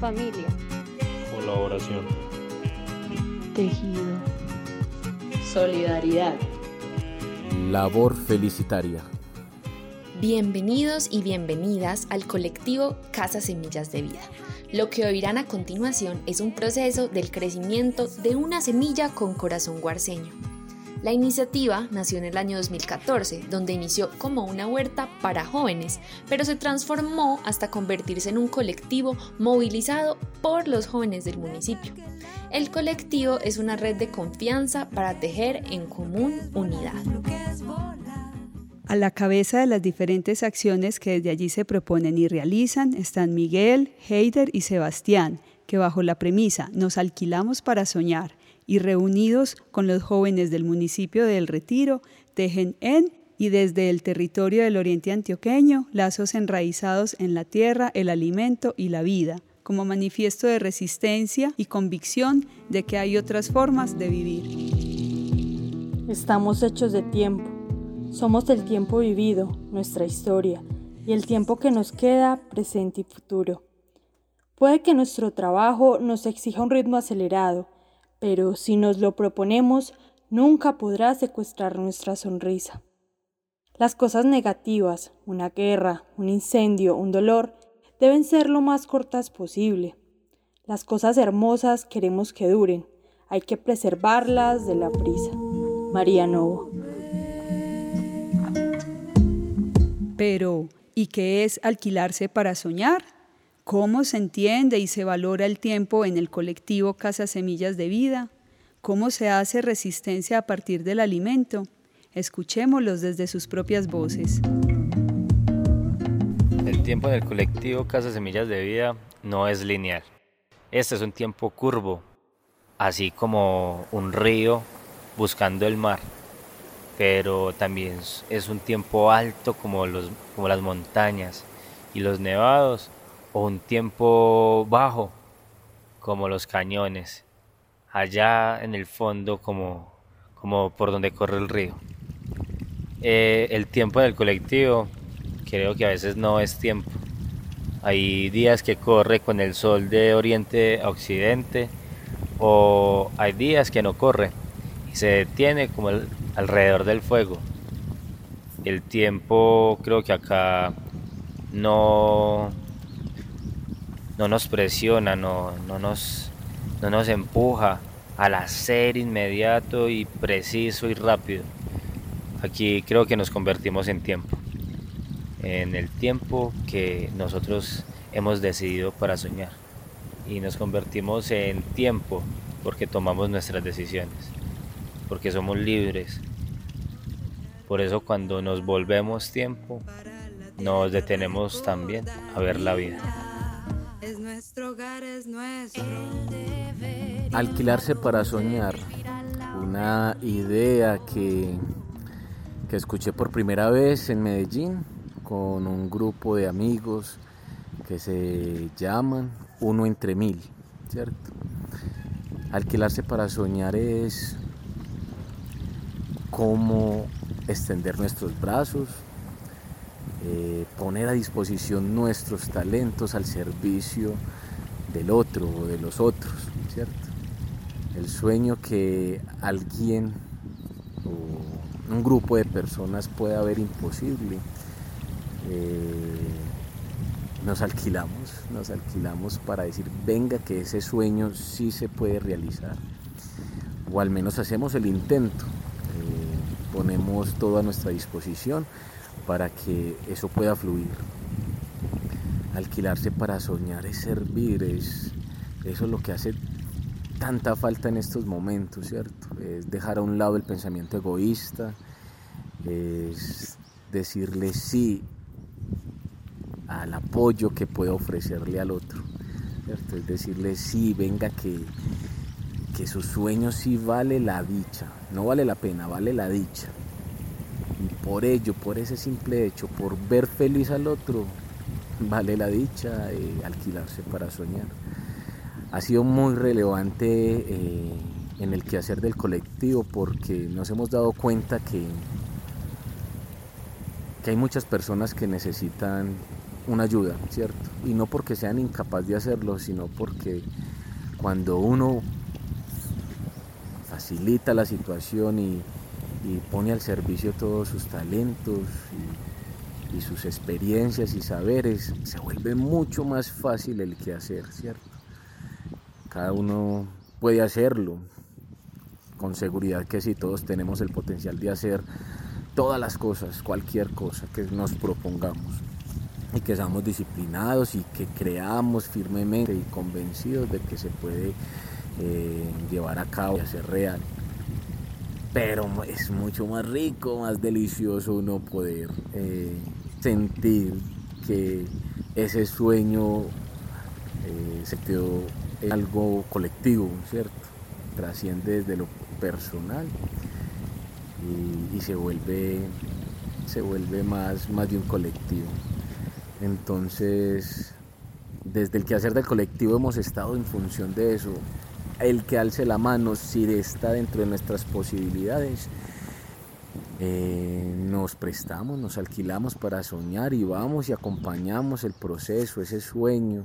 Familia. Colaboración. Tejido. Solidaridad. Labor felicitaria. Bienvenidos y bienvenidas al colectivo Casa Semillas de Vida. Lo que oirán a continuación es un proceso del crecimiento de una semilla con corazón guarceño. La iniciativa nació en el año 2014, donde inició como una huerta para jóvenes, pero se transformó hasta convertirse en un colectivo movilizado por los jóvenes del municipio. El colectivo es una red de confianza para tejer en común unidad. A la cabeza de las diferentes acciones que desde allí se proponen y realizan están Miguel, Heider y Sebastián, que bajo la premisa nos alquilamos para soñar y reunidos con los jóvenes del municipio del Retiro, tejen en y desde el territorio del oriente antioqueño lazos enraizados en la tierra, el alimento y la vida, como manifiesto de resistencia y convicción de que hay otras formas de vivir. Estamos hechos de tiempo, somos del tiempo vivido, nuestra historia, y el tiempo que nos queda, presente y futuro. Puede que nuestro trabajo nos exija un ritmo acelerado, pero si nos lo proponemos, nunca podrá secuestrar nuestra sonrisa. Las cosas negativas, una guerra, un incendio, un dolor, deben ser lo más cortas posible. Las cosas hermosas queremos que duren, hay que preservarlas de la prisa. María Novo. Pero, ¿y qué es alquilarse para soñar? ¿Cómo se entiende y se valora el tiempo en el colectivo Casa Semillas de Vida? ¿Cómo se hace resistencia a partir del alimento? Escuchémoslos desde sus propias voces. El tiempo en el colectivo Casa Semillas de Vida no es lineal. Este es un tiempo curvo, así como un río buscando el mar, pero también es un tiempo alto como, como las montañas y los nevados o un tiempo bajo, como los cañones, allá en el fondo como, como por donde corre el río. Eh, el tiempo del colectivo creo que a veces no es tiempo. Hay días que corre con el sol de oriente a occidente o hay días que no corre y se detiene como alrededor del fuego. El tiempo creo que acá no no nos presiona, no, no, nos, no nos empuja al hacer inmediato y preciso y rápido. Aquí creo que nos convertimos en tiempo, en el tiempo que nosotros hemos decidido para soñar. Y nos convertimos en tiempo porque tomamos nuestras decisiones, porque somos libres. Por eso cuando nos volvemos tiempo, nos detenemos también a ver la vida. Alquilarse para soñar. Una idea que, que escuché por primera vez en Medellín con un grupo de amigos que se llaman Uno entre Mil, ¿cierto? Alquilarse para soñar es cómo extender nuestros brazos, eh, poner a disposición nuestros talentos al servicio del otro o de los otros, ¿cierto? El sueño que alguien o un grupo de personas pueda ver imposible, eh, nos alquilamos, nos alquilamos para decir, venga que ese sueño sí se puede realizar, o al menos hacemos el intento, eh, ponemos todo a nuestra disposición para que eso pueda fluir. Alquilarse para soñar es servir, es, eso es lo que hace tanta falta en estos momentos, ¿cierto? Es dejar a un lado el pensamiento egoísta, es decirle sí al apoyo que pueda ofrecerle al otro, ¿cierto? Es decirle sí, venga que, que su sueño sí vale la dicha, no vale la pena, vale la dicha. Y por ello, por ese simple hecho, por ver feliz al otro, vale la dicha eh, alquilarse para soñar. Ha sido muy relevante eh, en el quehacer del colectivo porque nos hemos dado cuenta que, que hay muchas personas que necesitan una ayuda, ¿cierto? Y no porque sean incapaz de hacerlo, sino porque cuando uno facilita la situación y, pone al servicio todos sus talentos y, sus experiencias y saberes, se vuelve mucho más fácil el que hacer, ¿cierto? Cada uno puede hacerlo, con seguridad que sí, todos tenemos el potencial de hacer todas las cosas, cualquier cosa que nos propongamos y que seamos disciplinados y que creamos firmemente y convencidos de que se puede eh, llevar a cabo y hacer real. Pero es mucho más rico, más delicioso uno poder eh, sentir que ese sueño eh, se quedó en algo colectivo, ¿cierto? Trasciende desde lo personal y, se vuelve se vuelve más, más de un colectivo. Entonces, desde el quehacer del colectivo hemos estado en función de eso. El que alce la mano, si está dentro de nuestras posibilidades, eh, nos prestamos, nos alquilamos para soñar y vamos y acompañamos el proceso, ese sueño,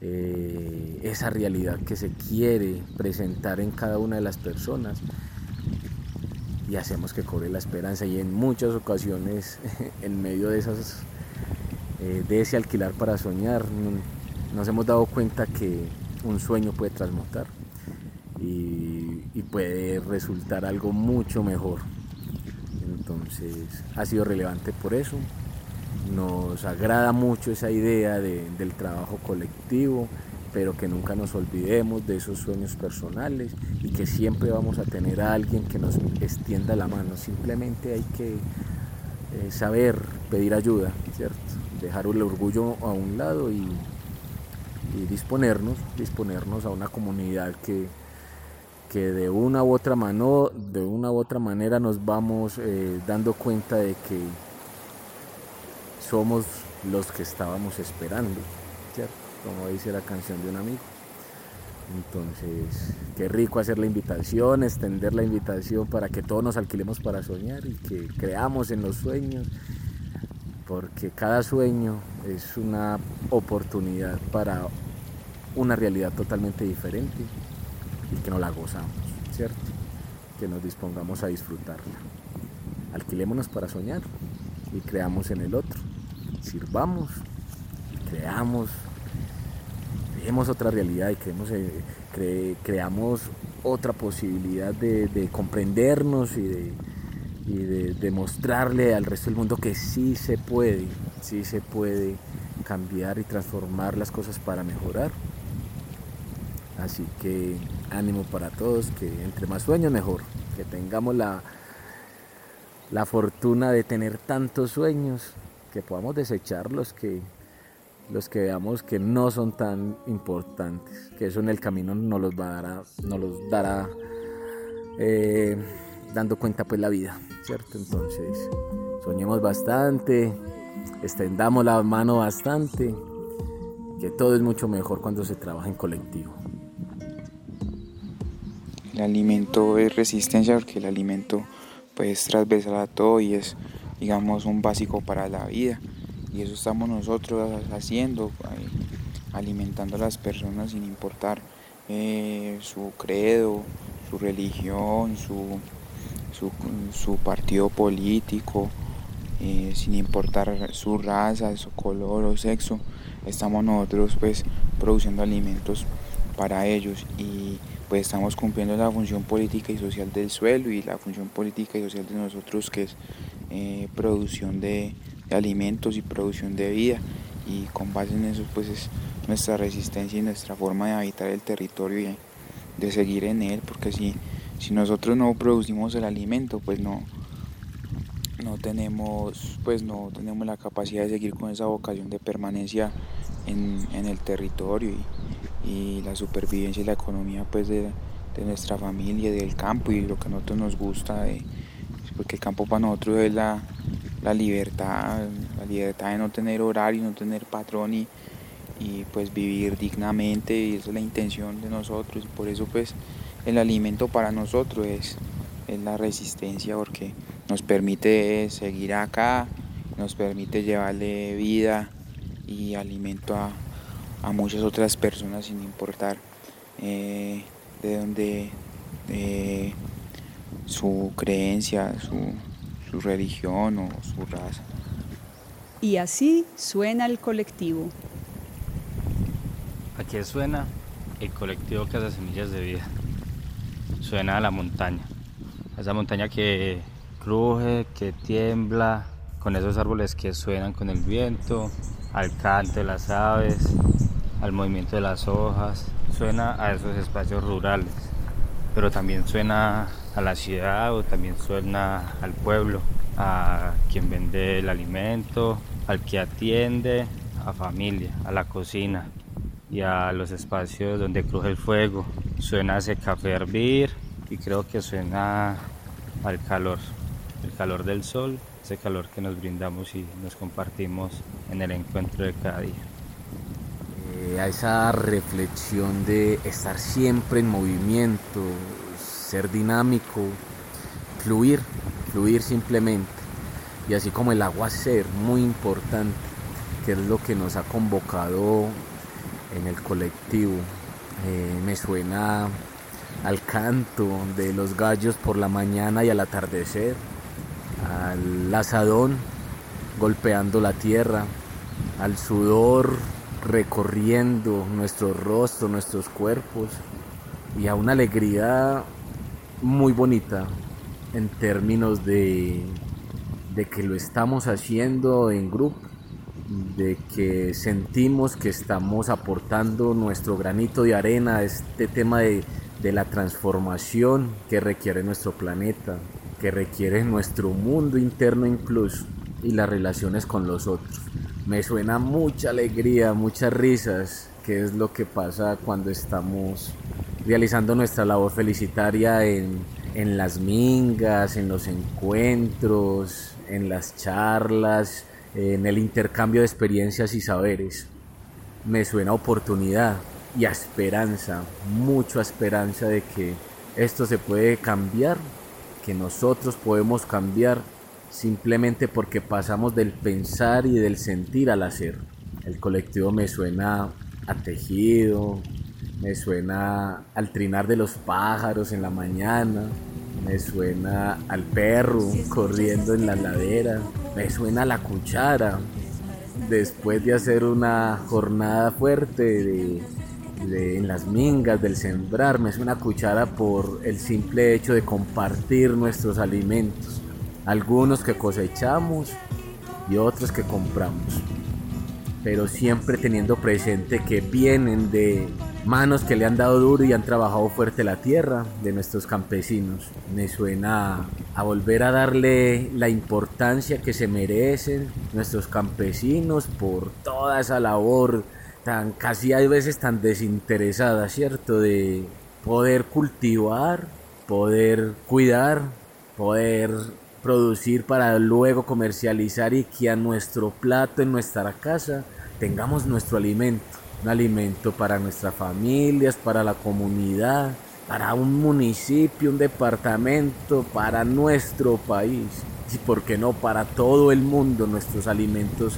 eh, esa realidad que se quiere presentar en cada una de las personas y hacemos que cobre la esperanza y en muchas ocasiones en medio de esas eh, de ese alquilar para soñar, nos hemos dado cuenta que un sueño puede transmutar y, puede resultar algo mucho mejor. Entonces ha sido relevante por eso. Nos agrada mucho esa idea del trabajo colectivo, pero que nunca nos olvidemos de esos sueños personales y que siempre vamos a tener a alguien que nos extienda la mano. Simplemente hay que eh, saber pedir ayuda, ¿cierto? dejar el orgullo a un lado y, disponernos, disponernos a una comunidad que, que de una u otra mano, de una u otra manera nos vamos eh, dando cuenta de que somos los que estábamos esperando. Como dice la canción de un amigo. Entonces, qué rico hacer la invitación, extender la invitación para que todos nos alquilemos para soñar y que creamos en los sueños porque cada sueño es una oportunidad para una realidad totalmente diferente y que no la gozamos, ¿cierto? Que nos dispongamos a disfrutarla. Alquilémonos para soñar y creamos en el otro. Sirvamos, creamos, creemos otra realidad y eh, creamos otra posibilidad de comprendernos y de y de demostrarle al resto del mundo que sí se puede, sí se puede cambiar y transformar las cosas para mejorar. Así que ánimo para todos, que entre más sueños mejor, que tengamos la, la fortuna de tener tantos sueños, que podamos desechar los que, los que veamos que no son tan importantes, que eso en el camino nos los, nos los dará eh, dando cuenta pues la vida. ¿cierto? Entonces, soñemos bastante, extendamos la mano bastante, que todo es mucho mejor cuando se trabaja en colectivo. El alimento es resistencia porque el alimento pues es transversal a todo y es digamos un básico para la vida. Y eso estamos nosotros haciendo eh, alimentando a las personas sin importar eh, su credo su religión su su, partido político, eh, sin importar su raza, su color o sexo, estamos nosotros pues produciendo alimentos para ellos y pues estamos cumpliendo la función política y social del suelo y la función política y social de nosotros que es eh, producción de, alimentos y producción de vida. Y con base en eso pues es nuestra resistencia y nuestra forma de habitar el territorio y de seguir en él porque si si nosotros no producimos el alimento, pues no, no tenemos, pues no tenemos la capacidad de seguir con esa vocación de permanencia en, el territorio la supervivencia y la economía pues de, nuestra familia, del campo y lo que a nosotros nos gusta, porque el campo para nosotros es la, libertad, la libertad de no tener horario, no tener patrón y, y pues vivir dignamente y esa es la intención de nosotros y por eso pues el alimento para nosotros es, la resistencia porque nos permite seguir acá, nos permite llevarle vida y alimento a, muchas otras personas sin importar eh, de dónde su creencia, su, su religión o su raza. Y así suena el colectivo. Aquí suena el colectivo Casa Semillas de Vida. Suena a la montaña. Esa montaña que cruje, que tiembla, con esos árboles que suenan con el viento, al canto de las aves, al movimiento de las hojas. Suena a esos espacios rurales, pero también suena a la ciudad o también suena al pueblo, a quien vende el alimento, al que atiende, a familia, a la cocina y a los espacios donde cruje el fuego. Suena ese café hervir y creo que suena al calor, el calor del sol, ese calor que nos brindamos y nos compartimos en el encuentro de cada día. A esa reflexión de estar siempre en movimiento, ser dinámico, fluir, fluir simplemente. Y así como el agua ser, muy importante, que es lo que nos ha convocado en el colectivo. Eh, me suena al canto de los gallos por la mañana y al atardecer, al asadón golpeando la tierra, al sudor recorriendo nuestro rostro, nuestros cuerpos y a una alegría muy bonita en términos de, de que lo estamos haciendo en grupo de que sentimos que estamos aportando nuestro granito de arena a este tema de, la transformación que requiere nuestro planeta, que requiere nuestro mundo interno incluso y las relaciones con los otros. Me suena mucha alegría, muchas risas, que es lo que pasa cuando estamos realizando nuestra labor felicitaria en, en las mingas, en los encuentros, en las charlas, en el intercambio de experiencias y saberes. Me suena oportunidad y a esperanza, mucha esperanza de que esto se puede cambiar, que nosotros podemos cambiar simplemente porque pasamos del pensar y del sentir al hacer. El colectivo me suena a tejido, me suena al trinar de los pájaros en la mañana, me suena al perro corriendo en la ladera, me suena la cuchara. Después de hacer una jornada fuerte de, en las mingas, del sembrar, me suena cuchara por el simple hecho de compartir nuestros alimentos. Algunos que cosechamos y otros que compramos. Pero siempre teniendo presente que vienen de manos que le han dado duro y han trabajado fuerte la tierra de nuestros campesinos. Me suena a volver a darle la importancia que se merecen nuestros campesinos por toda esa labor tan casi hay veces tan desinteresada, ¿cierto? De poder cultivar, poder cuidar, poder producir para luego comercializar y que a nuestro plato en nuestra casa tengamos nuestro alimento un alimento para nuestras familias, para la comunidad, para un municipio, un departamento, para nuestro país y, por qué no, para todo el mundo. Nuestros alimentos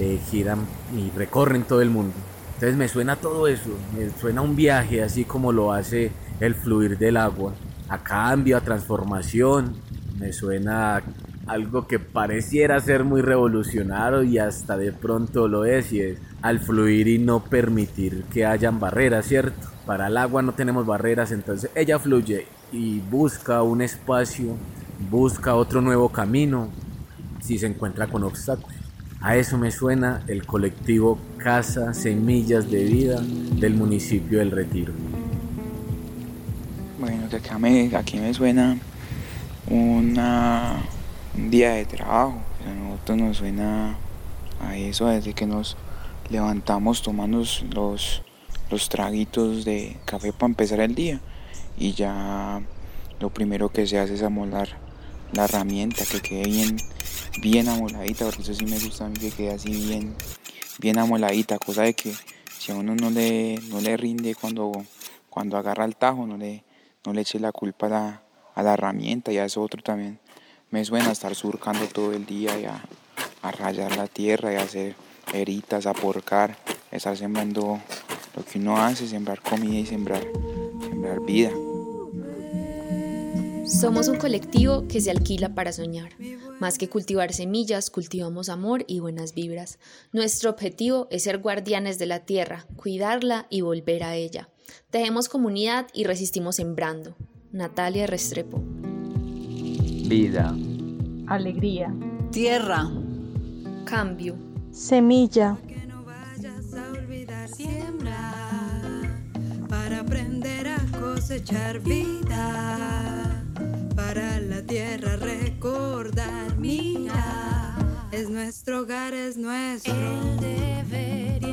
eh, giran y recorren todo el mundo. Entonces me suena todo eso, me suena un viaje así como lo hace el fluir del agua, a cambio, a transformación, me suena algo que pareciera ser muy revolucionario y hasta de pronto lo es y es al fluir y no permitir que hayan barreras, ¿cierto? Para el agua no tenemos barreras, entonces ella fluye y busca un espacio, busca otro nuevo camino si se encuentra con obstáculos. A eso me suena el colectivo Casa Semillas de Vida del municipio del Retiro. Bueno, de acá me, aquí me suena un día de trabajo. A nosotros nos suena a eso desde que nos levantamos, tomamos los, los traguitos de café para empezar el día y ya lo primero que se hace es amolar la herramienta que quede bien, bien amoladita, porque eso sí me gusta a mí que quede así bien, bien amoladita, cosa de que si a uno no le, no le rinde cuando, cuando agarra el tajo, no le, no le eche la culpa a la, a la herramienta y a eso otro también me suena estar surcando todo el día y a, rayar la tierra y hacer eritas, aporcar, estar sembrando lo que uno hace, sembrar comida y sembrar, sembrar vida. Somos un colectivo que se alquila para soñar. Más que cultivar semillas, cultivamos amor y buenas vibras. Nuestro objetivo es ser guardianes de la tierra, cuidarla y volver a ella. Tejemos comunidad y resistimos sembrando. Natalia Restrepo. Vida. Alegría. Tierra. Cambio. Semilla. para aprender a cosechar vida, para la tierra recordar, mira, es nuestro hogar, es nuestro el deber